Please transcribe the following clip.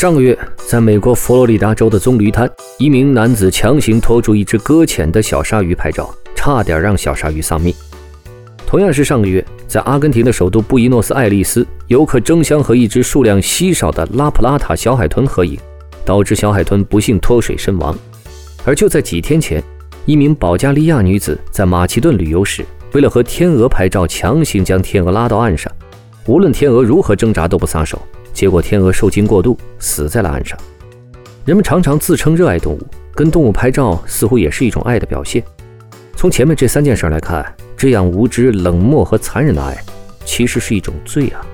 上个月，在美国佛罗里达州的棕榈滩，一名男子强行拖住一只搁浅的小鲨鱼拍照，差点让小鲨鱼丧命。同样是上个月，在阿根廷的首都布宜诺斯艾利斯，游客争相和一只数量稀少的拉普拉塔小海豚合影，导致小海豚不幸脱水身亡。而就在几天前，一名保加利亚女子在马其顿旅游时，为了和天鹅拍照，强行将天鹅拉到岸上，无论天鹅如何挣扎都不撒手。结果，天鹅受惊过度，死在了岸上。人们常常自称热爱动物，跟动物拍照似乎也是一种爱的表现。从前面这三件事来看，这样无知、冷漠和残忍的爱，其实是一种罪啊。